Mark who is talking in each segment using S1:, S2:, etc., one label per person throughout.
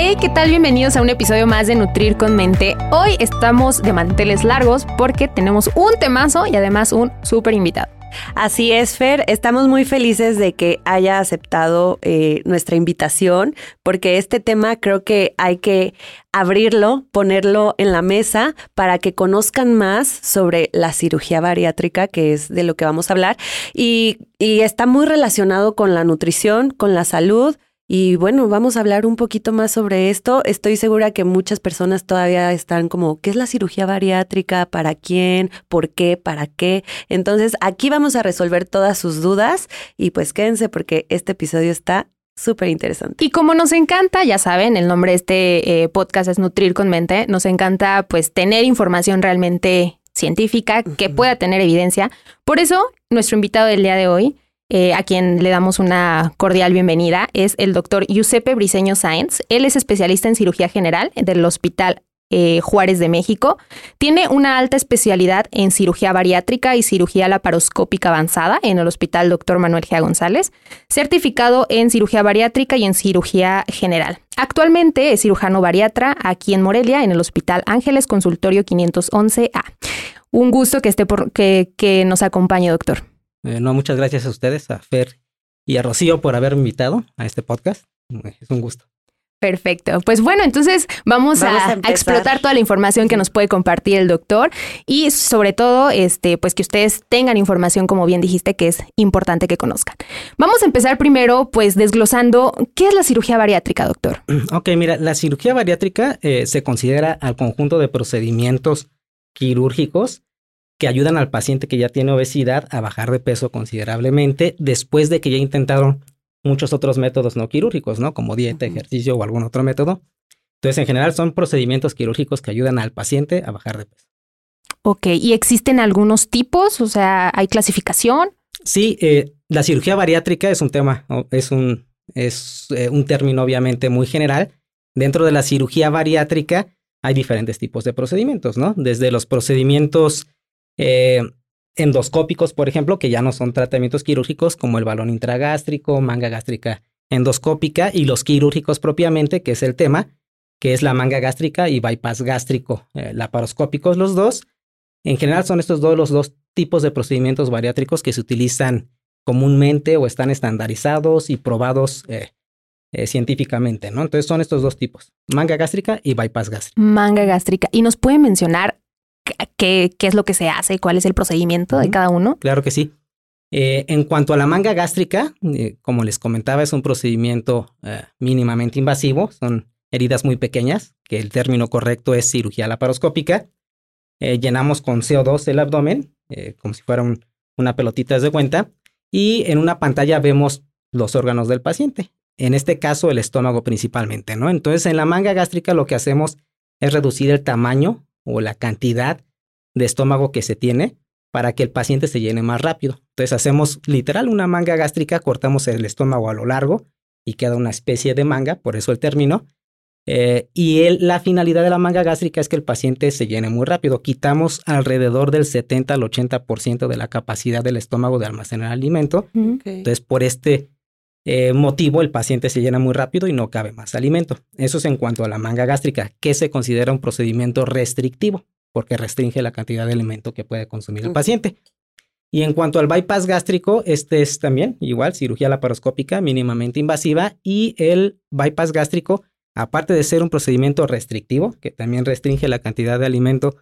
S1: Hey, ¿qué tal? Bienvenidos a un episodio más de Nutrir con Mente. Hoy estamos de manteles largos porque tenemos un temazo y además un súper invitado.
S2: Así es, Fer. Estamos muy felices de que haya aceptado eh, nuestra invitación, porque este tema creo que hay que abrirlo, ponerlo en la mesa para que conozcan más sobre la cirugía bariátrica, que es de lo que vamos a hablar, y, y está muy relacionado con la nutrición, con la salud y bueno, vamos a hablar un poquito más sobre esto. Estoy segura que muchas personas todavía están como, ¿qué es la cirugía bariátrica? ¿Para quién? ¿Por qué? ¿Para qué? Entonces, aquí vamos a resolver todas sus dudas y pues quédense porque este episodio está súper interesante.
S1: Y como nos encanta, ya saben, el nombre de este eh, podcast es Nutrir con Mente, nos encanta pues tener información realmente científica que pueda tener evidencia. Por eso, nuestro invitado del día de hoy eh, a quien le damos una cordial bienvenida, es el doctor Giuseppe Briseño Sáenz. Él es especialista en cirugía general del Hospital eh, Juárez de México. Tiene una alta especialidad en cirugía bariátrica y cirugía laparoscópica avanzada en el Hospital Dr. Manuel G. González, certificado en cirugía bariátrica y en cirugía general. Actualmente es cirujano bariatra aquí en Morelia, en el Hospital Ángeles Consultorio 511A. Un gusto que esté por, que, que nos acompañe, doctor.
S3: Eh, no, muchas gracias a ustedes, a Fer y a Rocío por haberme invitado a este podcast. Es un gusto.
S1: Perfecto. Pues bueno, entonces vamos, a, explotar toda la información que nos puede compartir el doctor y sobre todo, este, pues que ustedes tengan información, como bien dijiste, que es importante que conozcan. Vamos a empezar primero, pues desglosando qué es la cirugía bariátrica, doctor.
S3: Ok, mira, la cirugía bariátrica eh, se considera al conjunto de procedimientos quirúrgicos que ayudan al paciente que ya tiene obesidad a bajar de peso considerablemente después de que ya intentaron muchos otros métodos no quirúrgicos, ¿no? Como dieta, ejercicio o algún otro método. Entonces, en general son procedimientos quirúrgicos que ayudan al paciente a bajar de peso.
S1: Ok, ¿y existen algunos tipos? O sea, ¿hay clasificación?
S3: Sí, eh, la cirugía bariátrica es un tema, es un, es eh, un término obviamente muy general. Dentro de la cirugía bariátrica hay diferentes tipos de procedimientos, ¿no? Desde los procedimientos eh, endoscópicos, por ejemplo, que ya no son tratamientos quirúrgicos como el balón intragástrico, manga gástrica endoscópica y los quirúrgicos propiamente, que es el tema, que es la manga gástrica y bypass gástrico, eh, laparoscópicos los dos. En general son estos dos los dos tipos de procedimientos bariátricos que se utilizan comúnmente o están estandarizados y probados eh, científicamente, ¿no? Entonces son estos dos tipos, manga gástrica y bypass gástrica.
S1: Manga gástrica. ¿Y nos puede mencionar qué, qué es lo que se hace, cuál es el procedimiento de cada uno.
S3: Claro que sí. Eh, en cuanto a la manga gástrica, eh, como les comentaba, es un procedimiento eh, mínimamente invasivo. Son heridas muy pequeñas, que el término correcto es cirugía laparoscópica. llenamos con CO2 el abdomen, como si fuera una pelotita de cuenta, y en una pantalla vemos los órganos del paciente. En este caso, el estómago principalmente, ¿no? Entonces, en la manga gástrica lo que hacemos es reducir el tamaño o la cantidad de estómago que se tiene para que el paciente se llene más rápido. Entonces hacemos literal una manga gástrica, cortamos el estómago a lo largo y queda una especie de manga, por eso el término. Eh, y la finalidad de la manga gástrica es que el paciente se llene muy rápido. Quitamos alrededor del 70 al 80% de la capacidad del estómago de almacenar alimento. Entonces, por este eh, motivo, el paciente se llena muy rápido y no cabe más alimento. Eso es en cuanto a la manga gástrica, que se considera un procedimiento restrictivo, porque restringe la cantidad de alimento que puede consumir el paciente. Y en cuanto al bypass gástrico, este es también igual cirugía laparoscópica mínimamente invasiva y el bypass gástrico, aparte de ser un procedimiento restrictivo, que también restringe la cantidad de alimento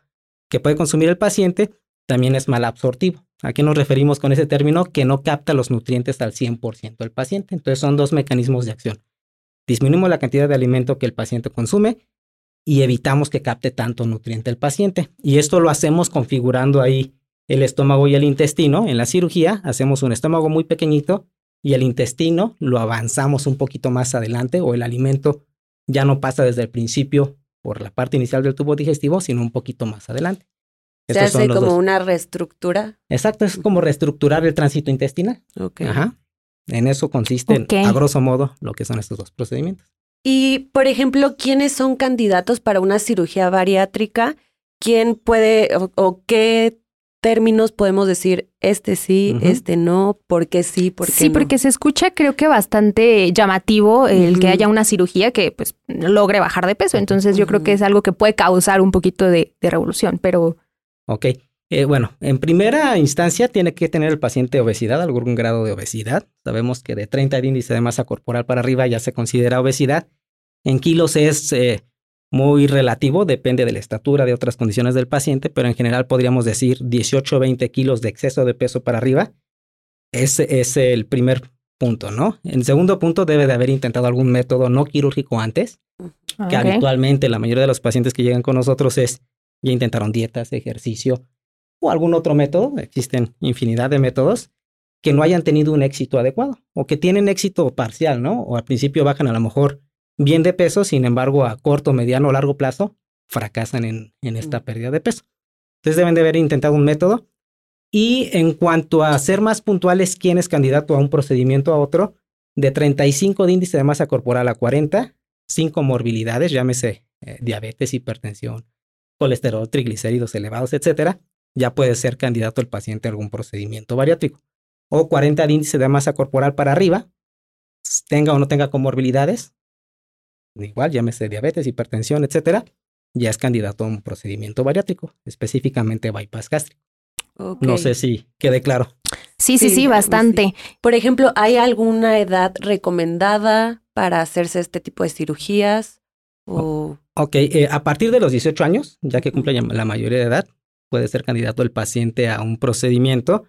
S3: que puede consumir el paciente, también es mal absortivo. ¿A qué nos referimos con ese término? Que no capta los nutrientes al 100% del paciente. Entonces son dos mecanismos de acción. Disminuimos la cantidad de alimento que el paciente consume y evitamos que capte tanto nutriente el paciente. Y esto lo hacemos configurando ahí el estómago y el intestino. En la cirugía hacemos un estómago muy pequeñito y el intestino lo avanzamos un poquito más adelante o el alimento ya no pasa desde el principio por la parte inicial del tubo digestivo, sino un poquito más adelante.
S2: Se hace como una reestructura.
S3: Exacto, es como reestructurar el tránsito intestinal.
S2: Ok.
S3: Ajá. En eso consiste, a grosso modo, lo que son estos dos procedimientos.
S2: Y, por ejemplo, ¿quiénes son candidatos para una cirugía bariátrica? ¿Quién puede o, o qué términos podemos decir este sí, este no, por qué sí, por qué
S1: Sí,
S2: no?
S1: porque se escucha creo que bastante llamativo el que haya una cirugía que pues logre bajar de peso. Entonces yo creo que es algo que puede causar un poquito de, de revolución, pero
S3: Ok. Eh, bueno, en primera instancia tiene que tener el paciente obesidad, algún grado de obesidad. Sabemos que de 30 de índice de masa corporal para arriba ya se considera obesidad. En kilos es eh, muy relativo, depende de la estatura, de otras condiciones del paciente, pero en general podríamos decir 18 o 20 kilos de exceso de peso para arriba. Ese es el primer punto, ¿no? En segundo punto debe de haber intentado algún método no quirúrgico antes que habitualmente la mayoría de los pacientes que llegan con nosotros es ya intentaron dietas, ejercicio o algún otro método, existen infinidad de métodos que no hayan tenido un éxito adecuado o que tienen éxito parcial, ¿no? O al principio bajan a lo mejor bien de peso, sin embargo a corto, mediano o largo plazo fracasan en, en esta pérdida de peso. Entonces deben de haber intentado un método. Y en cuanto a ser más puntuales, quién es candidato a un procedimiento a otro, de 35 de índice de masa corporal a 40, sin comorbilidades, llámese eh, diabetes, hipertensión, colesterol, triglicéridos elevados, etcétera, ya puede ser candidato el paciente a algún procedimiento bariátrico. O 40 de índice de masa corporal para arriba, tenga o no tenga comorbilidades, igual llámese diabetes, hipertensión, etcétera, ya es candidato a un procedimiento bariátrico, específicamente bypass gástrico. No sé si quede claro.
S1: Sí, sí,
S2: Sí,
S1: sí,
S2: sí.
S1: bastante.
S2: Por ejemplo, ¿hay alguna edad recomendada para hacerse este tipo de cirugías? O
S3: Ok, eh, a partir de los 18 años, ya que cumple la mayoría de edad, puede ser candidato el paciente a un procedimiento.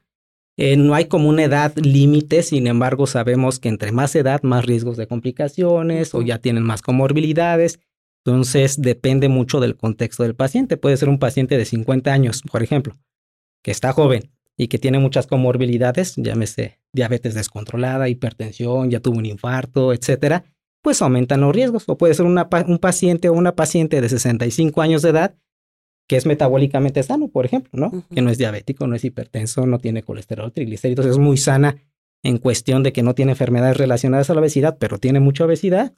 S3: Eh, no hay como una edad límite, sin embargo, sabemos que entre más edad, más riesgos de complicaciones o ya tienen más comorbilidades. Entonces, depende mucho del contexto del paciente. Puede ser un paciente de 50 años, por ejemplo, que está joven y que tiene muchas comorbilidades, llámese diabetes descontrolada, hipertensión, ya tuvo un infarto, etcétera pues aumentan los riesgos. O puede ser una un paciente o una paciente de 65 años de edad que es metabólicamente sano, por ejemplo, ¿no? Que no es diabético, no es hipertenso, no tiene colesterol, triglicéridos, es muy sana en cuestión de que no tiene enfermedades relacionadas a la obesidad, pero tiene mucha obesidad,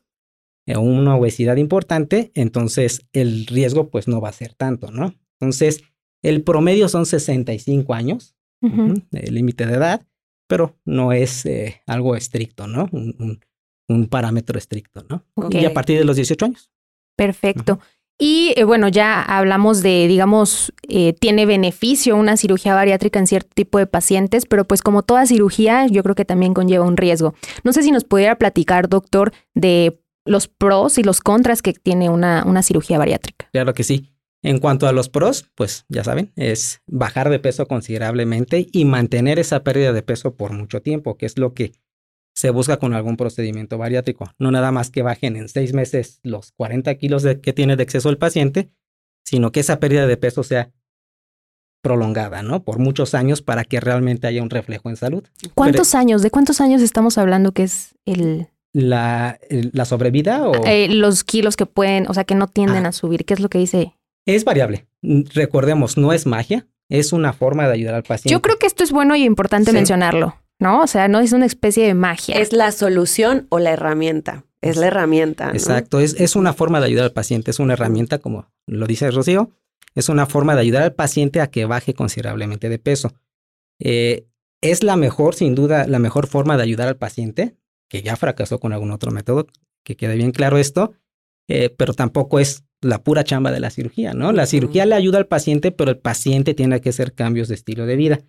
S3: eh, una obesidad importante, entonces el riesgo pues no va a ser tanto, ¿no? Entonces, el promedio son 65 años,
S1: Ujú.
S3: ujú, el límite de edad, pero no es eh, algo estricto, ¿no? Un, un- un parámetro estricto, ¿no? Y a partir de los 18 años.
S1: Perfecto. Y eh, bueno, ya hablamos de, digamos, eh, tiene beneficio una cirugía bariátrica en cierto tipo de pacientes, pero pues como toda cirugía, yo creo que también conlleva un riesgo. No sé si nos pudiera platicar, doctor, de los pros y los contras que tiene una, una cirugía bariátrica.
S3: Claro que sí. En cuanto a los pros, pues ya saben, es bajar de peso considerablemente y mantener esa pérdida de peso por mucho tiempo, que es lo que se busca con algún procedimiento bariátrico. No nada más que bajen en seis meses los 40 kilos de- que tiene de exceso el paciente, sino que esa pérdida de peso sea prolongada, ¿no? Por muchos años para que realmente haya un reflejo en salud.
S1: ¿Cuántos años? ¿De cuántos años estamos hablando que es el,
S3: La, la sobrevida o...
S1: eh, los kilos que pueden, o sea, que no tienden
S3: Ah.
S1: a subir? ¿Qué es lo que dice?
S3: Es variable. Mm, Recordemos, no es magia, es una forma de ayudar al paciente.
S1: Yo creo que esto es bueno y importante
S3: Sí.
S1: mencionarlo, ¿no? O sea, no es una especie de magia.
S2: ¿Es la solución o la herramienta? Es la herramienta. ¿no?
S3: Exacto, es, es una forma de ayudar al paciente, es una herramienta, como lo dice Rocío, es una forma de ayudar al paciente a que baje considerablemente de peso. Eh, es la mejor, sin duda, la mejor forma de ayudar al paciente, que ya fracasó con algún otro método, que quede bien claro esto, eh, pero tampoco es la pura chamba de la cirugía, ¿no? La cirugía le ayuda al paciente, pero el paciente tiene que hacer cambios de estilo de vida.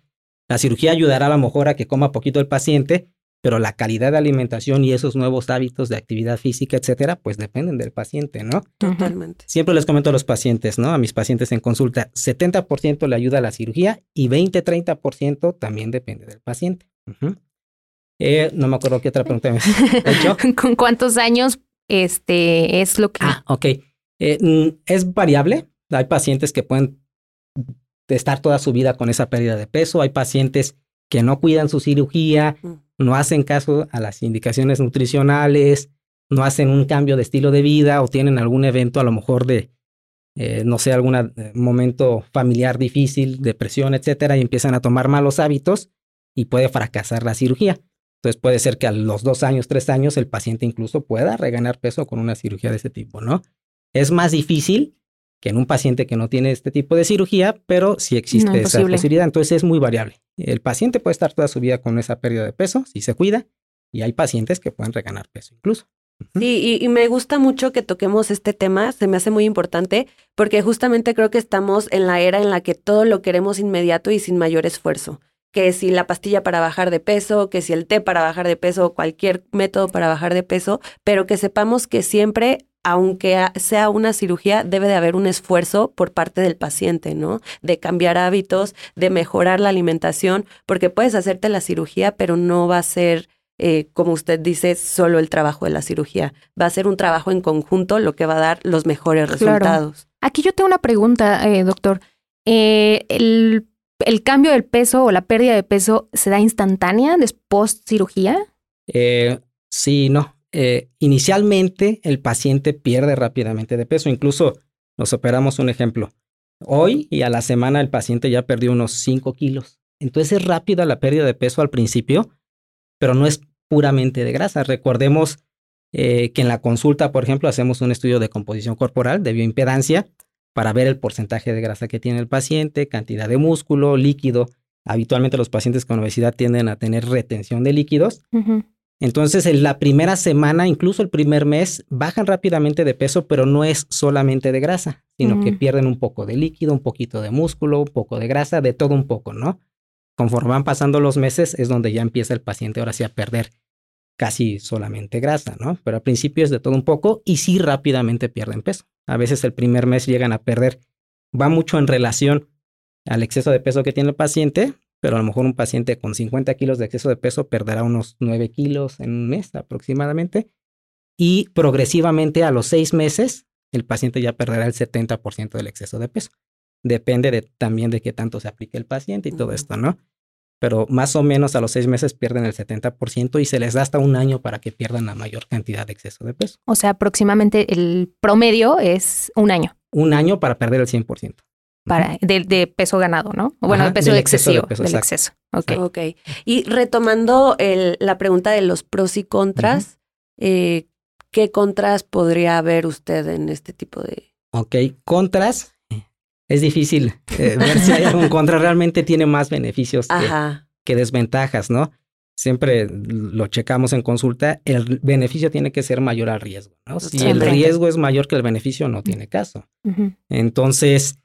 S3: La cirugía ayudará a lo mejor a que coma poquito el paciente, pero la calidad de alimentación y esos nuevos hábitos de actividad física, etcétera, pues dependen del paciente, ¿no?
S2: Totalmente.
S3: Siempre les comento a los pacientes, ¿no? A mis pacientes en consulta, 70% le ayuda a la cirugía y 20-30% también depende del paciente. Eh, no me acuerdo qué otra pregunta me has hecho.
S1: ¿Con cuántos años este es lo que
S3: Ah, ok. Eh, mm, es variable. Hay pacientes que pueden estar toda su vida con esa pérdida de peso. Hay pacientes que no cuidan su cirugía,
S2: Mm.
S3: no hacen caso a las indicaciones nutricionales, no hacen un cambio de estilo de vida o tienen algún evento a lo mejor de eh, no sé, algún eh, momento familiar difícil, depresión, etcétera, y empiezan a tomar malos hábitos y puede fracasar la cirugía. Entonces puede ser que a los dos años, tres años, el paciente incluso pueda reganar peso con una cirugía de ese tipo, ¿no? Es más difícil que en un paciente que no tiene este tipo de cirugía, pero sí existe esa posibilidad. Entonces es muy variable. El paciente puede estar toda su vida con esa pérdida de peso si se cuida y hay pacientes que pueden reganar peso incluso.
S2: Sí, y, me gusta mucho que toquemos este tema, se me hace muy importante, porque justamente creo que estamos en la era en la que todo lo queremos inmediato y sin mayor esfuerzo. Que si la pastilla para bajar de peso, que si el té para bajar de peso, cualquier método para bajar de peso, pero que sepamos que siempre aunque sea una cirugía, debe de haber un esfuerzo por parte del paciente, ¿no? De cambiar hábitos, de mejorar la alimentación, porque puedes hacerte la cirugía, pero no va a ser, eh, como usted dice, solo el trabajo de la cirugía. Va a ser un trabajo en conjunto lo que va a dar los mejores resultados.
S1: Aquí yo tengo una pregunta, eh, doctor. Eh, el, el, cambio del peso o la pérdida de peso se da instantánea después cirugía?
S3: sí, no. Eh, inicialmente el paciente pierde rápidamente de peso. Incluso nos operamos un ejemplo. Hoy y a la semana el paciente ya perdió unos 5 kilos. Entonces es rápida la pérdida de peso al principio, pero no es puramente de grasa. Recordemos eh, que en la consulta, por ejemplo, hacemos un estudio de composición corporal, de bioimpedancia, para ver el porcentaje de grasa que tiene el paciente, cantidad de músculo, líquido. Habitualmente los pacientes con obesidad tienden a tener retención de líquidos. Entonces, en la primera semana, incluso el primer mes, bajan rápidamente de peso, pero no es solamente de grasa, sino que pierden un poco de líquido, un poquito de músculo, un poco de grasa, de todo un poco, ¿no? Conforme van pasando los meses, es donde ya empieza el paciente ahora sí a perder casi solamente grasa, ¿no? Pero al principio es de todo un poco y sí rápidamente pierden peso. A veces el primer mes llegan a perder, va mucho en relación al exceso de peso que tiene el paciente, pero a lo mejor un paciente con 50 kilos de exceso de peso perderá unos 9 kilos en un mes aproximadamente. Y progresivamente a los seis meses, el paciente ya perderá el 70% del exceso de peso. Depende de, también de qué tanto se aplique el paciente y todo esto, ¿no? Pero más o menos a los seis meses pierden el 70% y se les da hasta un año para que pierdan la mayor cantidad de exceso de peso.
S1: O sea, aproximadamente el promedio es un año.
S3: Un año para perder el 100%
S1: para, de, peso ganado, ¿no? bueno, de peso excesivo, del exceso.
S2: Okay. ok. Y retomando el, la pregunta de los pros y contras, eh, ¿qué contras podría haber usted en este tipo de...?
S3: Ok, contras. Es difícil eh, ver si hay algún contra. Realmente tiene más beneficios que, desventajas, ¿no? Siempre lo checamos en consulta. El beneficio tiene que ser mayor al riesgo, ¿no? Si el riesgo es mayor que el beneficio, no tiene caso. Entonces,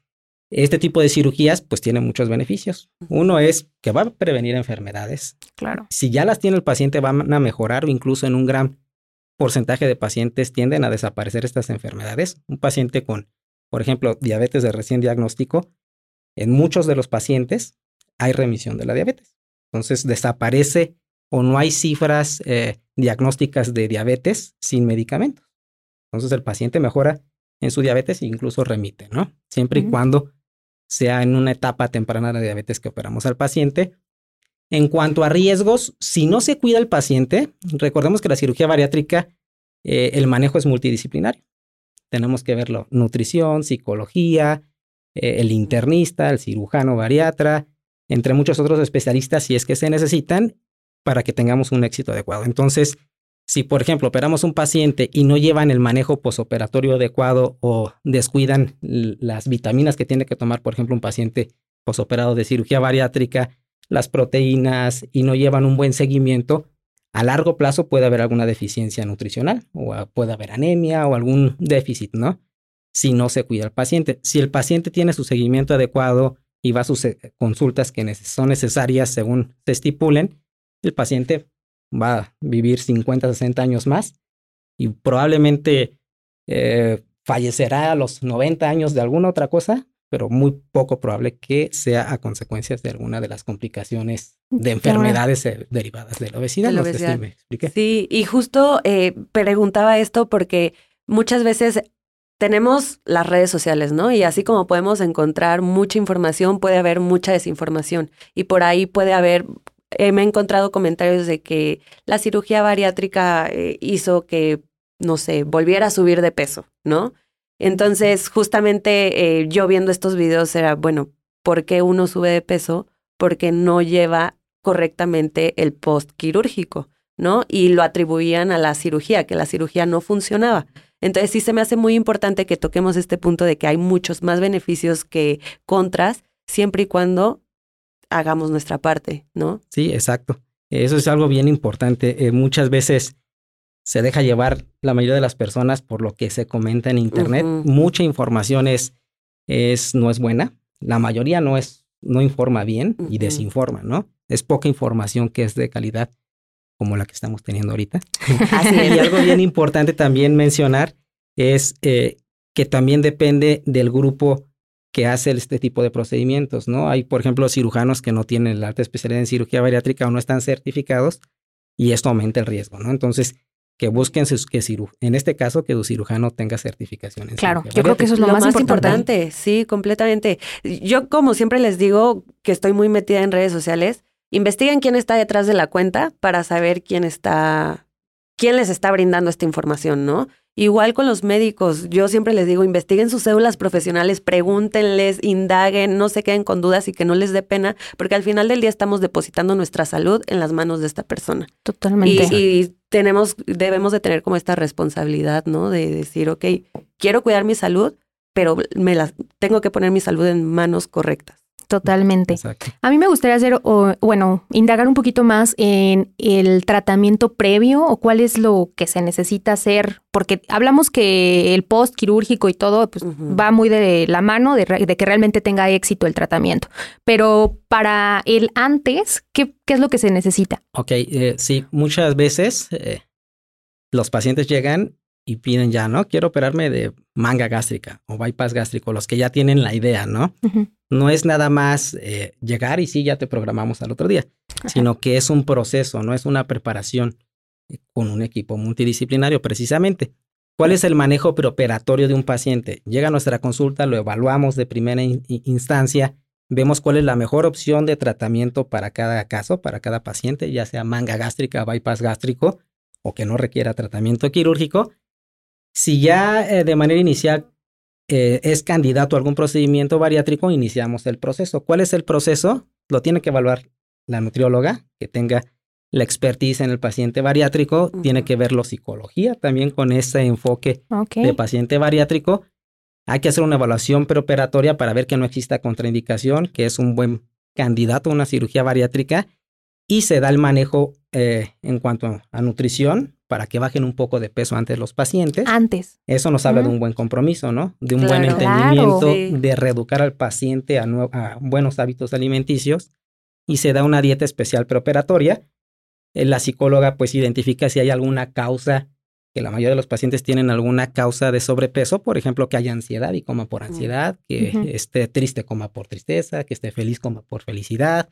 S3: este tipo de cirugías pues tiene muchos beneficios. Uno es que va a prevenir enfermedades.
S1: Claro.
S3: Si ya las tiene el paciente van a mejorar o incluso en un gran porcentaje de pacientes tienden a desaparecer estas enfermedades. Un paciente con, por ejemplo, diabetes de recién diagnóstico, en muchos de los pacientes hay remisión de la diabetes. Entonces desaparece o no hay cifras eh, diagnósticas de diabetes sin medicamentos. Entonces el paciente mejora en su diabetes e incluso remite, ¿no? Siempre y cuando sea en una etapa temprana de diabetes que operamos al paciente. En cuanto a riesgos, si no se cuida el paciente, recordemos que la cirugía bariátrica, eh, el manejo es multidisciplinario. Tenemos que verlo, nutrición, psicología, eh, el internista, el cirujano bariatra, entre muchos otros especialistas si es que se necesitan para que tengamos un éxito adecuado. Entonces, si, por ejemplo, operamos un paciente y no llevan el manejo posoperatorio adecuado o descuidan las vitaminas que tiene que tomar, por ejemplo, un paciente posoperado de cirugía bariátrica, las proteínas y no llevan un buen seguimiento, a largo plazo puede haber alguna deficiencia nutricional o puede haber anemia o algún déficit, ¿no? Si no se cuida el paciente. Si el paciente tiene su seguimiento adecuado y va a sus eh, consultas que son necesarias según se estipulen, el paciente va a vivir 50, 60 años más y probablemente eh, fallecerá a los 90 años de alguna otra cosa, pero muy poco probable que sea a consecuencias de alguna de las complicaciones de enfermedades eh, derivadas de la obesidad.
S2: Sí, y justo eh, preguntaba esto porque muchas veces tenemos las redes sociales, ¿no? Y así como podemos encontrar mucha información, puede haber mucha desinformación. Y por ahí puede haber eh, me he encontrado comentarios de que la cirugía bariátrica eh, hizo que, no sé, volviera a subir de peso, ¿no? Entonces, justamente eh, yo viendo estos videos era, bueno, ¿por qué uno sube de peso? Porque no lleva correctamente el post quirúrgico, ¿no? Y lo atribuían a la cirugía, que la cirugía no funcionaba. Entonces sí se me hace muy importante que toquemos este punto de que hay muchos más beneficios que contras, siempre y cuando hagamos nuestra parte, ¿no?
S3: Sí, exacto. Eso es algo bien importante. Eh, muchas veces se deja llevar la mayoría de las personas por lo que se comenta en internet. Mucha información es, es, no es buena. La mayoría no es, no informa bien y desinforma, ¿no? Es poca información que es de calidad, como la que estamos teniendo ahorita. y algo bien importante también mencionar es eh, que también depende del grupo que hace este tipo de procedimientos, ¿no? Hay, por ejemplo, cirujanos que no tienen la alta especialidad en cirugía bariátrica o no están certificados y esto aumenta el riesgo, ¿no? Entonces, que busquen sus, que en este caso que tu cirujano tenga certificación.
S1: claro, yo creo que eso es lo, más, importante.
S2: Sí, completamente. Yo como siempre les digo que estoy muy metida en redes sociales, investiguen quién está detrás de la cuenta para saber quién está, quién les está brindando esta información, ¿no? Igual con los médicos, yo siempre les digo, investiguen sus cédulas profesionales, pregúntenles, indaguen, no se queden con dudas y que no les dé pena, porque al final del día estamos depositando nuestra salud en las manos de esta persona.
S1: Totalmente.
S2: Y, tenemos, debemos de tener como esta responsabilidad, ¿no? De decir, ok, quiero cuidar mi salud, pero me la, tengo que poner mi salud en manos correctas.
S1: Totalmente. A mí me gustaría hacer, bueno, indagar un poquito más en el tratamiento previo o cuál es lo que se necesita hacer, porque hablamos que el post quirúrgico y todo pues, va muy de la mano de, que realmente tenga éxito el tratamiento. Pero para el antes, ¿qué, qué es lo que se necesita?
S3: Ok, eh, sí, muchas veces eh, los pacientes llegan y piden ya, ¿no? Quiero operarme de manga gástrica o bypass gástrico, los que ya tienen la idea, ¿no? No es nada más eh, llegar y sí, ya te programamos al otro día, sino que es un proceso, no es una preparación eh, con un equipo multidisciplinario precisamente. ¿Cuál es el manejo preoperatorio de un paciente? Llega a nuestra consulta, lo evaluamos de primera instancia, vemos cuál es la mejor opción de tratamiento para cada caso, para cada paciente, ya sea manga gástrica, bypass gástrico o que no requiera tratamiento quirúrgico, si ya eh, de manera inicial eh, es candidato a algún procedimiento bariátrico, iniciamos el proceso. ¿Cuál es el proceso? Lo tiene que evaluar la nutrióloga, que tenga la expertise en el paciente bariátrico, tiene que verlo psicología también con ese enfoque de paciente bariátrico. Hay que hacer una evaluación preoperatoria para ver que no exista contraindicación, que es un buen candidato a una cirugía bariátrica y se da el manejo eh, en cuanto a nutrición, para que bajen un poco de peso antes los pacientes.
S1: Antes.
S3: Eso nos habla de un buen compromiso, ¿no? De un buen entendimiento, de reeducar al paciente a, buenos hábitos alimenticios y se da una dieta especial preoperatoria. Eh, la psicóloga pues identifica si hay alguna causa, que la mayoría de los pacientes tienen alguna causa de sobrepeso, por ejemplo, que haya ansiedad y coma por ansiedad, que esté triste, coma por tristeza, que esté feliz, coma por felicidad,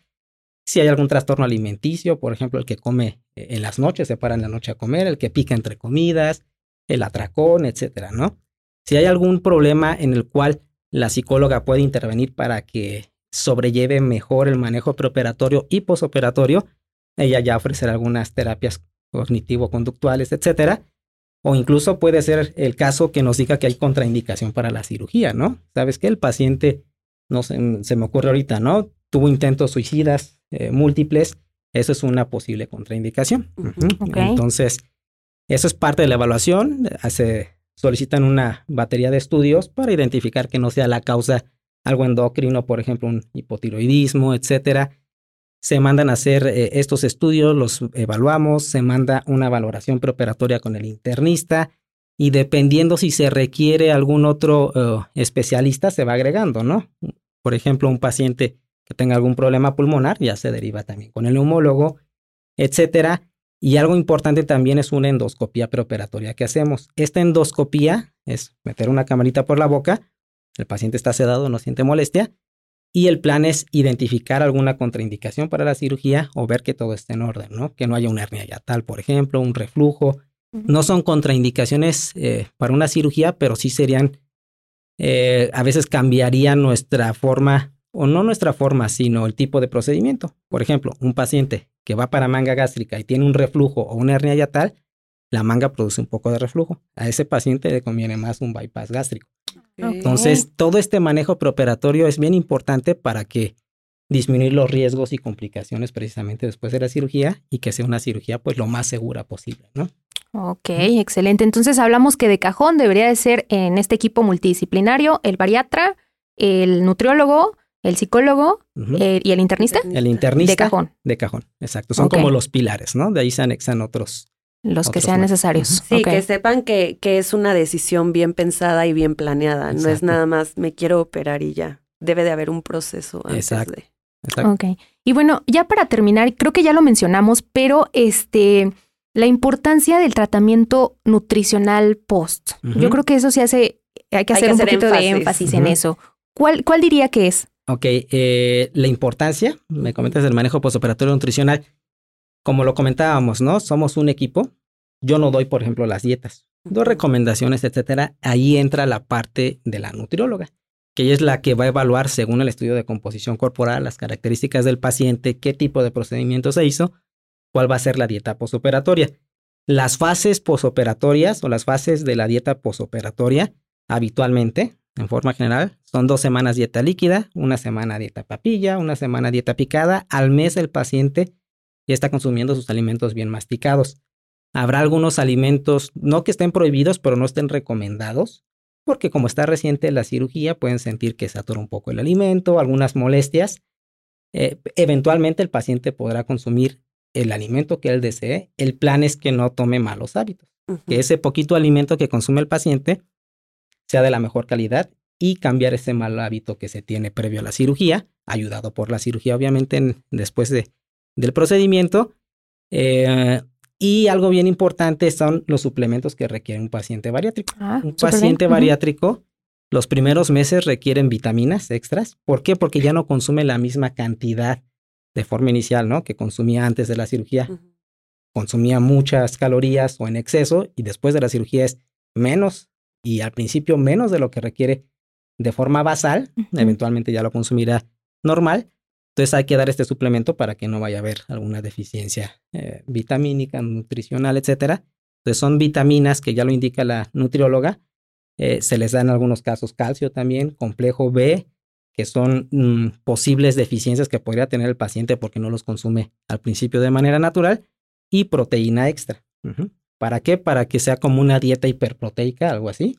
S3: si hay algún trastorno alimenticio, por ejemplo, el que come eh, en las noches, se para en la noche a comer, el que pica entre comidas, el atracón, etcétera, ¿no? Si hay algún problema en el cual la psicóloga puede intervenir para que sobrelleve mejor el manejo preoperatorio y posoperatorio, ella ya ofrecerá algunas terapias cognitivo-conductuales, etcétera. O incluso puede ser el caso que nos diga que hay contraindicación para la cirugía, ¿no? Sabes que el paciente, no se, se me ocurre ahorita, ¿no? Tuvo intentos suicidas, eh, múltiples, eso es una posible contraindicación. Entonces, eso es parte de la evaluación. Se solicitan una batería de estudios para identificar que no sea la causa algo endocrino, por ejemplo, un hipotiroidismo, etcétera. Se mandan a hacer eh, estos estudios, los evaluamos, se manda una valoración preoperatoria con el internista y dependiendo si se requiere algún otro eh, especialista, se va agregando, ¿no? Por ejemplo, un paciente que tenga algún problema pulmonar, ya se deriva también con el neumólogo, etcétera. Y algo importante también es una endoscopía preoperatoria que hacemos. Esta endoscopía es meter una camarita por la boca, el paciente está sedado, no siente molestia, y el plan es identificar alguna contraindicación para la cirugía o ver que todo esté en orden, ¿no? Que no haya una hernia yatal, por ejemplo, un reflujo. No son contraindicaciones eh, para una cirugía, pero sí serían, eh, a veces cambiaría nuestra forma o no nuestra forma, sino el tipo de procedimiento. Por ejemplo, un paciente que va para manga gástrica y tiene un reflujo o una hernia yatal, la manga produce un poco de reflujo. A ese paciente le conviene más un bypass gástrico. Entonces, todo este manejo preoperatorio es bien importante para que disminuir los riesgos y complicaciones precisamente después de la cirugía y que sea una cirugía pues lo más segura posible, ¿no?
S1: Ok, excelente. Entonces hablamos que de cajón debería de ser en este equipo multidisciplinario el bariatra, el nutriólogo, el psicólogo eh, y el internista.
S3: El internista.
S1: De cajón.
S3: De cajón, exacto. Son como los pilares, ¿no? De ahí se anexan otros.
S1: Los que sean necesarios.
S2: Sí, que sepan que, que, es una decisión bien pensada y bien planeada. No es nada más me quiero operar y ya. Debe de haber un proceso antes
S3: exacto.
S2: de.
S1: Ok. Y bueno, ya para terminar, creo que ya lo mencionamos, pero este, la importancia del tratamiento nutricional post. Yo creo que eso se hace, hay que hacer un poquito de énfasis en eso. ¿Cuál, ¿Cuál diría que es?
S3: Ok, eh, la importancia, me comentas del manejo postoperatorio nutricional. Como lo comentábamos, ¿no? Somos un equipo. Yo no doy, por ejemplo, las dietas, doy recomendaciones, etcétera. Ahí entra la parte de la nutrióloga que ella es la que va a evaluar según el estudio de composición corporal, las características del paciente, qué tipo de procedimiento se hizo, cuál va a ser la dieta posoperatoria. Las fases posoperatorias o las fases de la dieta posoperatoria habitualmente, en forma general, son dos semanas dieta líquida, una semana dieta papilla, una semana dieta picada. Al mes el paciente ya está consumiendo sus alimentos bien masticados. Habrá algunos alimentos, no que estén prohibidos, pero no estén recomendados, porque como está reciente la cirugía, pueden sentir que satura un poco el alimento, algunas molestias. Eh, eventualmente el paciente podrá consumir el alimento que él desee. El plan es que no tome malos hábitos, que ese poquito alimento que consume el paciente sea de la mejor calidad y cambiar ese mal hábito que se tiene previo a la cirugía, ayudado por la cirugía obviamente después de, del procedimiento. Eh, y algo bien importante son los suplementos que requiere un paciente bariátrico.
S1: Ah,
S3: un paciente bariátrico, los primeros meses requieren vitaminas extras. ¿Por qué? Porque ya no consume la misma cantidad de forma inicial, ¿no? Que consumía antes de la cirugía. Consumía muchas calorías o en exceso y después de la cirugía es menos y al principio menos de lo que requiere de forma basal. Eventualmente ya lo consumirá normal entonces hay que dar este suplemento para que no vaya a haber alguna deficiencia eh, vitamínica, nutricional, etcétera. Entonces son vitaminas que ya lo indica la nutrióloga. Eh, se les da en algunos casos calcio también, complejo B, que son mm, posibles deficiencias que podría tener el paciente porque no los consume al principio de manera natural, y proteína extra. ¿Para qué? Para que sea como una dieta hiperproteica, algo así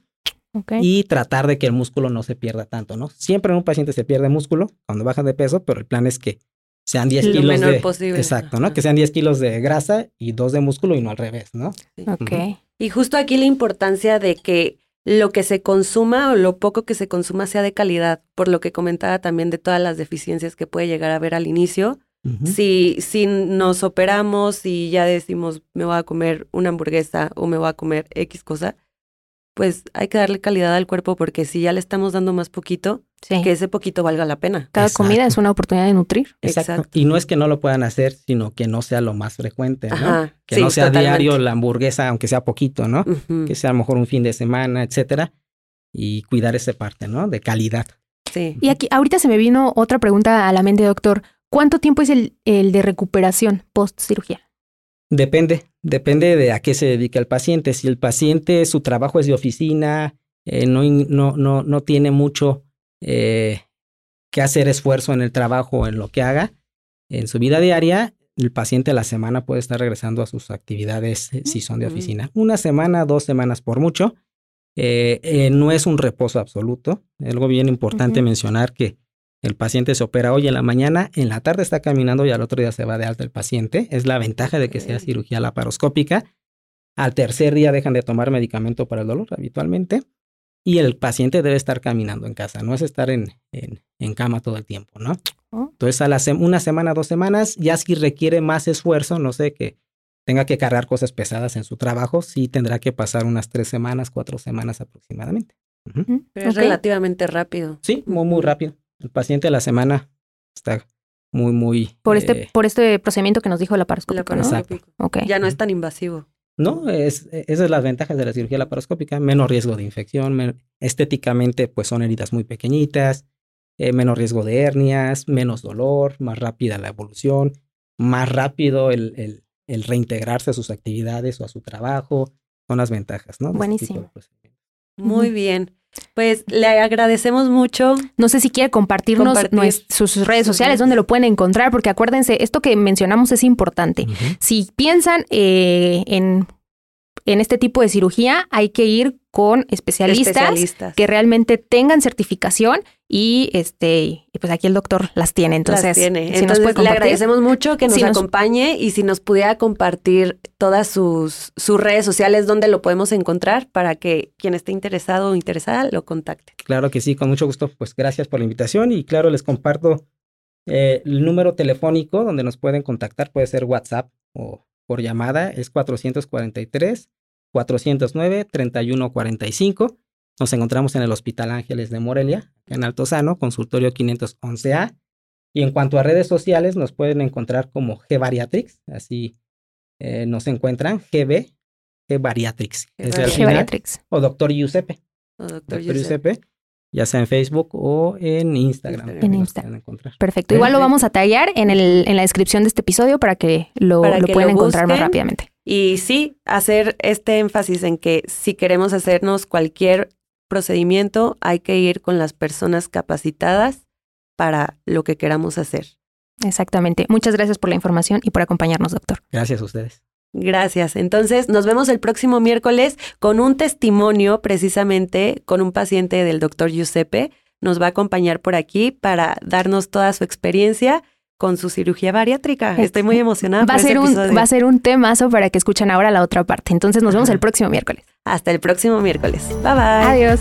S3: y tratar de que el músculo no se pierda tanto, ¿no? Siempre en un paciente se pierde músculo cuando baja de peso, pero el plan es que sean 10 kilos de...
S2: Posible.
S3: Exacto, ¿no? Que sean 10 kilos de grasa y 2 de músculo y no al revés, ¿no?
S1: Ok.
S2: Y justo aquí la importancia de que lo que se consuma o lo poco que se consuma sea de calidad, por lo que comentaba también de todas las deficiencias que puede llegar a haber al inicio. Si, si nos operamos y ya decimos me voy a comer una hamburguesa o me voy a comer X cosa, pues hay que darle calidad al cuerpo porque si ya le estamos dando más poquito, que ese poquito valga la pena.
S1: Cada comida es una oportunidad de nutrir.
S3: Exacto. Y no es que no lo puedan hacer, sino que no sea lo más frecuente, ¿no? que no sea diario la hamburguesa, aunque sea poquito, ¿no? Que sea a lo mejor un fin de semana, etcétera. Y cuidar esa parte, ¿no? De calidad.
S2: Sí.
S1: Y aquí, ahorita se me vino otra pregunta a la mente, doctor. ¿Cuánto tiempo es el, el de recuperación post cirugía?
S3: Depende, depende de a qué se dedica el paciente. Si el paciente, su trabajo es de oficina, eh, no, no, no, no, tiene mucho eh, que hacer esfuerzo en el trabajo o en lo que haga, en su vida diaria, el paciente a la semana puede estar regresando a sus actividades eh, si son de oficina. Una semana, dos semanas por mucho. no es un reposo absoluto. Algo bien importante mencionar que el paciente se opera hoy en la mañana, en la tarde está caminando y al otro día se va de alta el paciente. Es la ventaja de que sea cirugía laparoscópica. Al tercer día dejan de tomar medicamento para el dolor habitualmente y el paciente debe estar caminando en casa, no es estar en, en, cama todo el tiempo, ¿no? Oh. Entonces, a la una semana, dos semanas, ya si requiere más esfuerzo, no sé, que tenga que cargar cosas pesadas en su trabajo, sí tendrá que pasar unas tres semanas, cuatro semanas aproximadamente.
S2: Pero es relativamente rápido.
S3: Sí, muy, muy rápido. El paciente a la semana está muy, muy...
S1: Por este, eh, por este procedimiento que nos dijo la laparoscópico,
S2: ¿no? Ya no es tan invasivo.
S3: No, es, esas son las ventajas de la cirugía laparoscópica, menos riesgo de infección, estéticamente pues son heridas muy pequeñitas, eh, menos riesgo de hernias, menos dolor, más rápida la evolución, más rápido el, el, el reintegrarse a sus actividades o a su trabajo, son las ventajas, ¿no?
S1: Buenísimo.
S2: Muy bien. Pues le agradecemos mucho.
S1: No sé si quiere compartirnos
S2: Compartir
S1: sus redes
S2: sus
S1: sociales,
S2: redes.
S1: donde lo pueden encontrar, porque acuérdense, esto que mencionamos es importante. Si piensan eh, en, en este tipo de cirugía, hay que ir con especialistas,
S2: Especialistas.
S1: que realmente tengan certificación y este y pues aquí el doctor las tiene. Entonces,
S2: Las tiene.
S1: si nos
S2: Entonces,
S1: puede
S2: le agradecemos mucho que nos
S1: nos-
S2: acompañe y si nos pudiera compartir todas sus, sus redes sociales donde lo podemos encontrar para que quien esté interesado o interesada lo contacte.
S3: Claro que sí, con mucho gusto. Pues gracias por la invitación y claro, les comparto eh, el número telefónico donde nos pueden contactar. Puede ser WhatsApp o por llamada. Es 443 409 3145. Nos encontramos en el Hospital Ángeles de Morelia, en Altozano, consultorio 511A. Y en cuanto a redes sociales, nos pueden encontrar como G Bariatrix, así eh, nos encuentran GB, G Bariatrix. ese al
S2: G
S3: final,
S1: Geriatrics.
S3: o Doctor Giuseppe.
S2: O doctor
S3: Doctor
S2: Giuseppe.
S3: Giuseppe, ya sea en Facebook o en Instagram.
S1: En Instagram. Perfecto. Igual lo vamos a tallar en, el, en la descripción de este episodio para que lo,
S2: Para
S1: lo
S2: que
S1: puedan
S2: lo
S1: encontrar más rápidamente.
S2: Y sí, hacer este énfasis en que si queremos hacernos cualquier procedimiento, hay que ir con las personas capacitadas para lo que queramos hacer.
S1: Exactamente. Muchas gracias por la información y por acompañarnos, doctor.
S3: Gracias a ustedes.
S2: Gracias. Entonces, nos vemos el próximo miércoles con un testimonio precisamente con un paciente del doctor Giuseppe. Nos va a acompañar por aquí para darnos toda su experiencia con su cirugía bariátrica. Estoy muy emocionada.
S1: Va a,
S2: por
S1: ser un, va a ser un temazo para que escuchen ahora la otra parte. Entonces nos vemos
S2: Ajá.
S1: el próximo miércoles.
S2: Hasta el próximo miércoles. Bye bye.
S1: Adiós.